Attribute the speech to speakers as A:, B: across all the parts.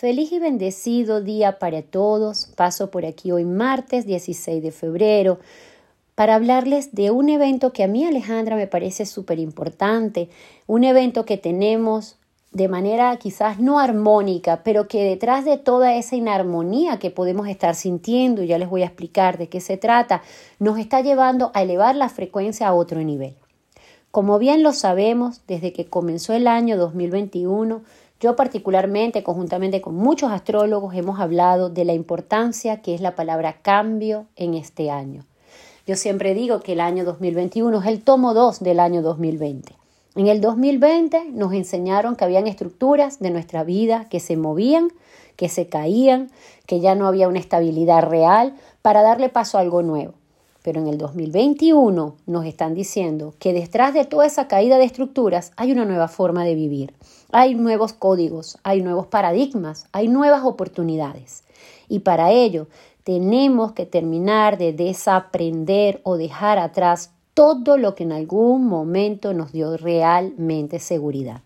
A: Feliz y bendecido día para todos. Paso por aquí hoy martes 16 de febrero para hablarles de un evento que a mí Alejandra me parece súper importante, un evento que tenemos de manera quizás no armónica, pero que detrás de toda esa inarmonía que podemos estar sintiendo, ya les voy a explicar de qué se trata, nos está llevando a elevar la frecuencia a otro nivel. Como bien lo sabemos, desde que comenzó el año 2021, yo particularmente, conjuntamente con muchos astrólogos, hemos hablado de la importancia que es la palabra cambio en este año. Yo siempre digo que el año 2021 es el tomo 2 del año 2020. En el 2020 nos enseñaron que habían estructuras de nuestra vida que se movían, que se caían, que ya no había una estabilidad real para darle paso a algo nuevo. Pero en el 2021 nos están diciendo que detrás de toda esa caída de estructuras hay una nueva forma de vivir, hay nuevos códigos, hay nuevos paradigmas, hay nuevas oportunidades. Y para ello tenemos que terminar de desaprender o dejar atrás todo lo que en algún momento nos dio realmente seguridad.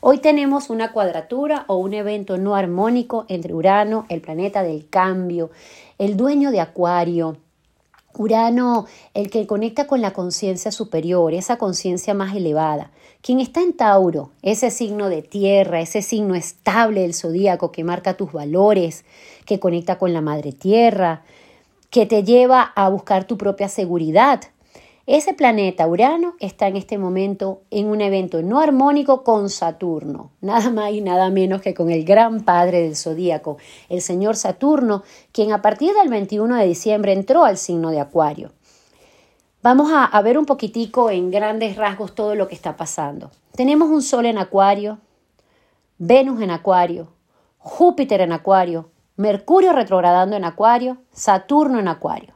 A: Hoy tenemos una cuadratura o un evento no armónico entre Urano, el planeta del cambio, el dueño de Acuario, Urano, el que conecta con la conciencia superior, esa conciencia más elevada. Quien está en Tauro, ese signo de tierra, ese signo estable del zodíaco que marca tus valores, que conecta con la madre tierra, que te lleva a buscar tu propia seguridad, ese planeta Urano está en este momento en un evento no armónico con Saturno, nada más y nada menos que con el gran padre del zodíaco, el señor Saturno, quien a partir del 21 de diciembre entró al signo de Acuario. Vamos a, ver un poquitico en grandes rasgos todo lo que está pasando. Tenemos un Sol en Acuario, Venus en Acuario, Júpiter en Acuario, Mercurio retrogradando en Acuario, Saturno en Acuario.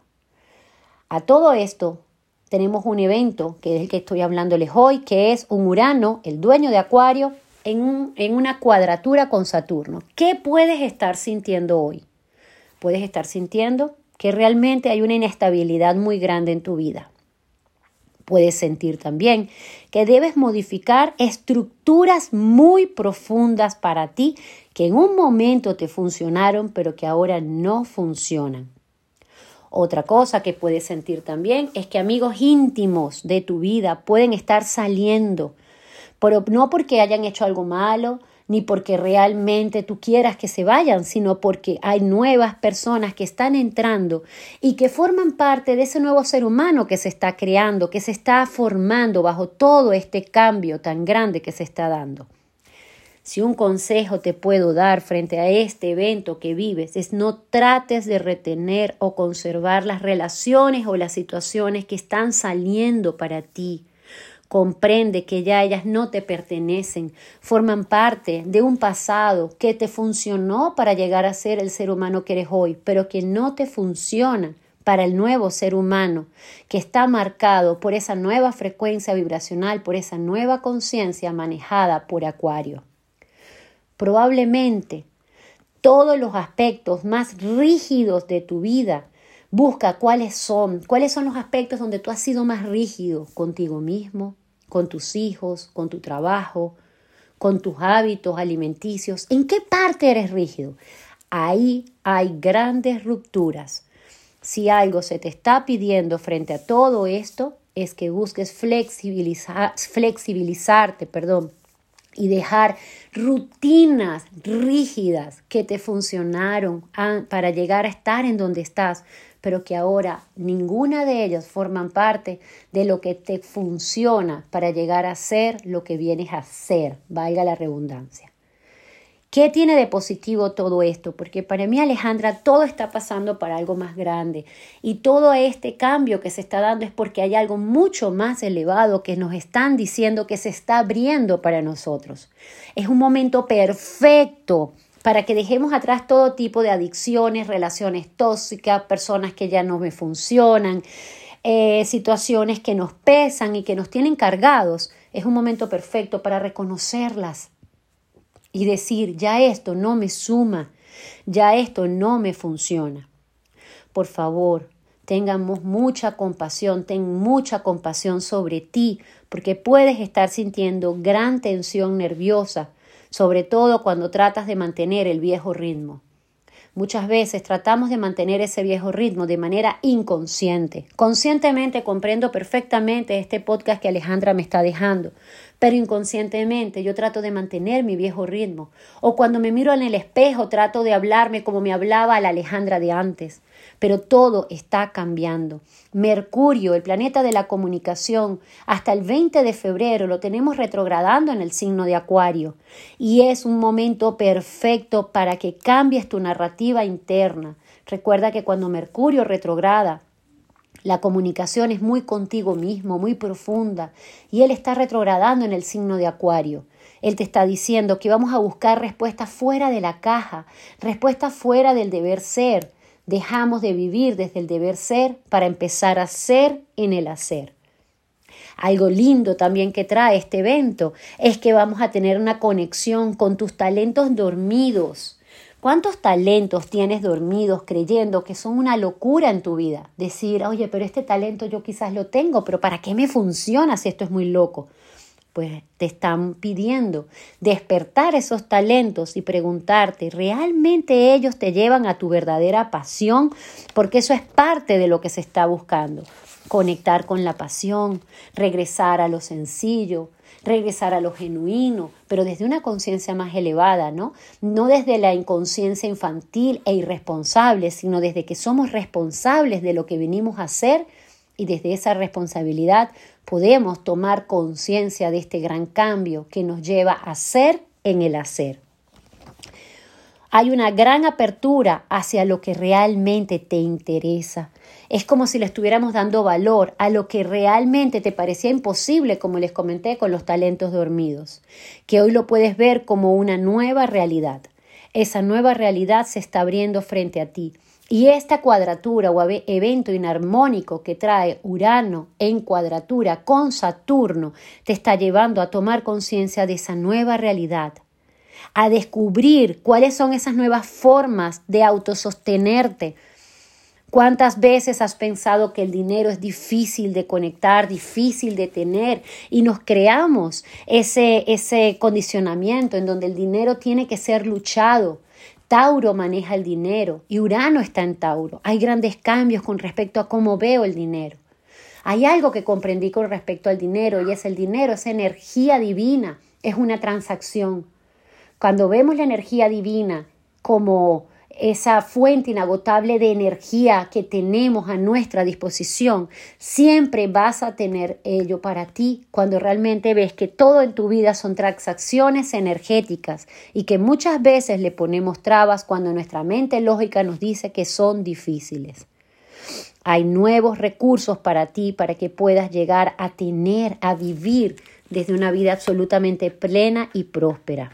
A: A todo esto tenemos un evento, que es el que estoy hablándoles hoy, que es un Urano, el dueño de Acuario, en, en una cuadratura con Saturno. ¿Qué puedes estar sintiendo hoy? Puedes estar sintiendo que realmente hay una inestabilidad muy grande en tu vida. Puedes sentir también que debes modificar estructuras muy profundas para ti que en un momento te funcionaron pero que ahora no funcionan. Otra cosa que puedes sentir también es que amigos íntimos de tu vida pueden estar saliendo, pero no porque hayan hecho algo malo, ni porque realmente tú quieras que se vayan, sino porque hay nuevas personas que están entrando y que forman parte de ese nuevo ser humano que se está creando, que se está formando bajo todo este cambio tan grande que se está dando. Si un consejo te puedo dar frente a este evento que vives es no trates de retener o conservar las relaciones o las situaciones que están saliendo para ti. Comprende que ya ellas no te pertenecen, forman parte de un pasado que te funcionó para llegar a ser el ser humano que eres hoy, pero que no te funciona para el nuevo ser humano, que está marcado por esa nueva frecuencia vibracional, por esa nueva conciencia manejada por Acuario. Probablemente todos los aspectos más rígidos de tu vida, busca cuáles son, cuáles son los aspectos donde tú has sido más rígido contigo mismo, con tus hijos, con tu trabajo, con tus hábitos alimenticios. ¿En qué parte eres rígido? Ahí hay grandes rupturas. Si algo se te está pidiendo frente a todo esto, es que busques flexibilizar, flexibilizarte, perdón, y dejar rutinas rígidas que te funcionaron para llegar a estar en donde estás, pero que ahora ninguna de ellas forman parte de lo que te funciona para llegar a ser lo que vienes a ser, valga la redundancia. ¿Qué tiene de positivo todo esto? Porque para mí, Alejandra, todo está pasando para algo más grande. Y todo este cambio que se está dando es porque hay algo mucho más elevado que nos están diciendo que se está abriendo para nosotros. Es un momento perfecto para que dejemos atrás todo tipo de adicciones, relaciones tóxicas, personas que ya no me funcionan, eh, situaciones que nos pesan y que nos tienen cargados. Es un momento perfecto para reconocerlas y decir, ya esto no me suma, ya esto no me funciona. Por favor, tengamos mucha compasión, ten mucha compasión sobre ti, porque puedes estar sintiendo gran tensión nerviosa, sobre todo cuando tratas de mantener el viejo ritmo. Muchas veces tratamos de mantener ese viejo ritmo de manera inconsciente. Conscientemente comprendo perfectamente este podcast que Alejandra me está dejando, pero inconscientemente yo trato de mantener mi viejo ritmo. O cuando me miro en el espejo trato de hablarme como me hablaba la Alejandra de antes. Pero todo está cambiando. Mercurio, el planeta de la comunicación, hasta el 20 de febrero lo tenemos retrogradando en el signo de Acuario. Y es un momento perfecto para que cambies tu narrativa interna. Recuerda que cuando Mercurio retrograda, la comunicación es muy contigo mismo, muy profunda, y Él está retrogradando en el signo de Acuario. Él te está diciendo que vamos a buscar respuestas fuera de la caja, respuestas fuera del deber ser. Dejamos de vivir desde el deber ser para empezar a ser en el hacer. Algo lindo también que trae este evento es que vamos a tener una conexión con tus talentos dormidos ¿Cuántos talentos tienes dormidos creyendo que son una locura en tu vida? Decir, oye, pero este talento yo quizás lo tengo, pero ¿para qué me funciona si esto es muy loco? Pues te están pidiendo despertar esos talentos y preguntarte, ¿realmente ellos te llevan a tu verdadera pasión? Porque eso es parte de lo que se está buscando. Conectar con la pasión, regresar a lo sencillo, regresar a lo genuino, pero desde una conciencia más elevada, ¿no? No desde la inconsciencia infantil e irresponsable, sino desde que somos responsables de lo que venimos a hacer y desde esa responsabilidad podemos tomar conciencia de este gran cambio que nos lleva a ser en el hacer. Hay una gran apertura hacia lo que realmente te interesa. Es como si le estuviéramos dando valor a lo que realmente te parecía imposible, como les comenté con los talentos dormidos, que hoy lo puedes ver como una nueva realidad. Esa nueva realidad se está abriendo frente a ti. Y esta cuadratura o evento inarmónico que trae Urano en cuadratura con Saturno te está llevando a tomar conciencia de esa nueva realidad, a descubrir cuáles son esas nuevas formas de autosostenerte. ¿Cuántas veces has pensado que el dinero es difícil de conectar, difícil de tener y nos creamos ese, ese condicionamiento en donde el dinero tiene que ser luchado? Tauro maneja el dinero y Urano está en Tauro. Hay grandes cambios con respecto a cómo veo el dinero. Hay algo que comprendí con respecto al dinero y es el dinero, es energía divina, es una transacción. Cuando vemos la energía divina como esa fuente inagotable de energía que tenemos a nuestra disposición, siempre vas a tener ello para ti cuando realmente ves que todo en tu vida son transacciones energéticas y que muchas veces le ponemos trabas cuando nuestra mente lógica nos dice que son difíciles. Hay nuevos recursos para ti para que puedas llegar a tener, a vivir desde una vida absolutamente plena y próspera.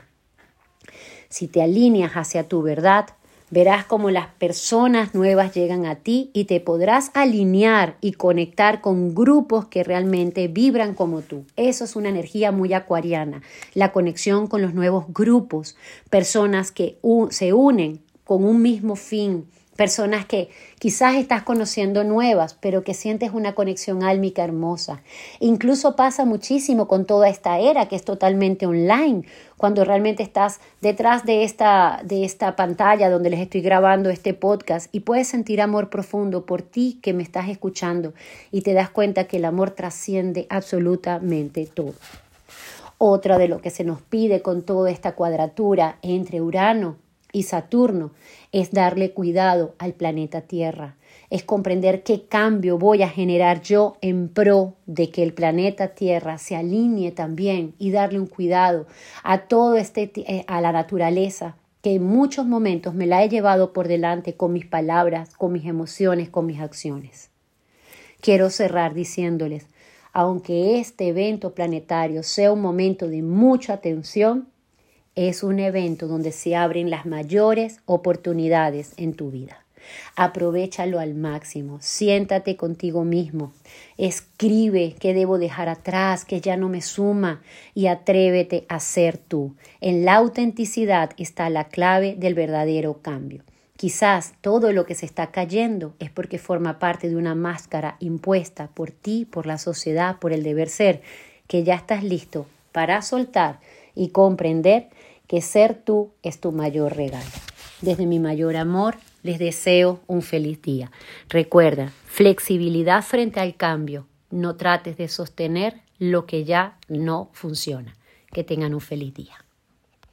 A: Si te alineas hacia tu verdad, verás cómo las personas nuevas llegan a ti y te podrás alinear y conectar con grupos que realmente vibran como tú. Eso es una energía muy acuariana, la conexión con los nuevos grupos, personas que se unen con un mismo fin, personas que quizás estás conociendo nuevas, pero que sientes una conexión álmica hermosa. Incluso pasa muchísimo con toda esta era que es totalmente online, cuando realmente estás detrás de esta, de esta pantalla donde les estoy grabando este podcast y puedes sentir amor profundo por ti que me estás escuchando y te das cuenta que el amor trasciende absolutamente todo. Otra de lo que se nos pide con toda esta cuadratura entre Urano y Saturno es darle cuidado al planeta Tierra, es comprender qué cambio voy a generar yo en pro de que el planeta Tierra se alinee también y darle un cuidado a todo este eh, a la naturaleza que en muchos momentos me la he llevado por delante con mis palabras, con mis emociones, con mis acciones. Quiero cerrar diciéndoles, aunque este evento planetario sea un momento de mucha atención, es un evento donde se abren las mayores oportunidades en tu vida. Aprovechalo al máximo, siéntate contigo mismo, escribe qué debo dejar atrás, que ya no me suma y atrévete a ser tú. En la autenticidad está la clave del verdadero cambio. Quizás todo lo que se está cayendo es porque forma parte de una máscara impuesta por ti, por la sociedad, por el deber ser, que ya estás listo para soltar y comprender que ser tú es tu mayor regalo. Desde mi mayor amor, les deseo un feliz día. Recuerda, flexibilidad frente al cambio. No trates de sostener lo que ya no funciona. Que tengan un feliz día.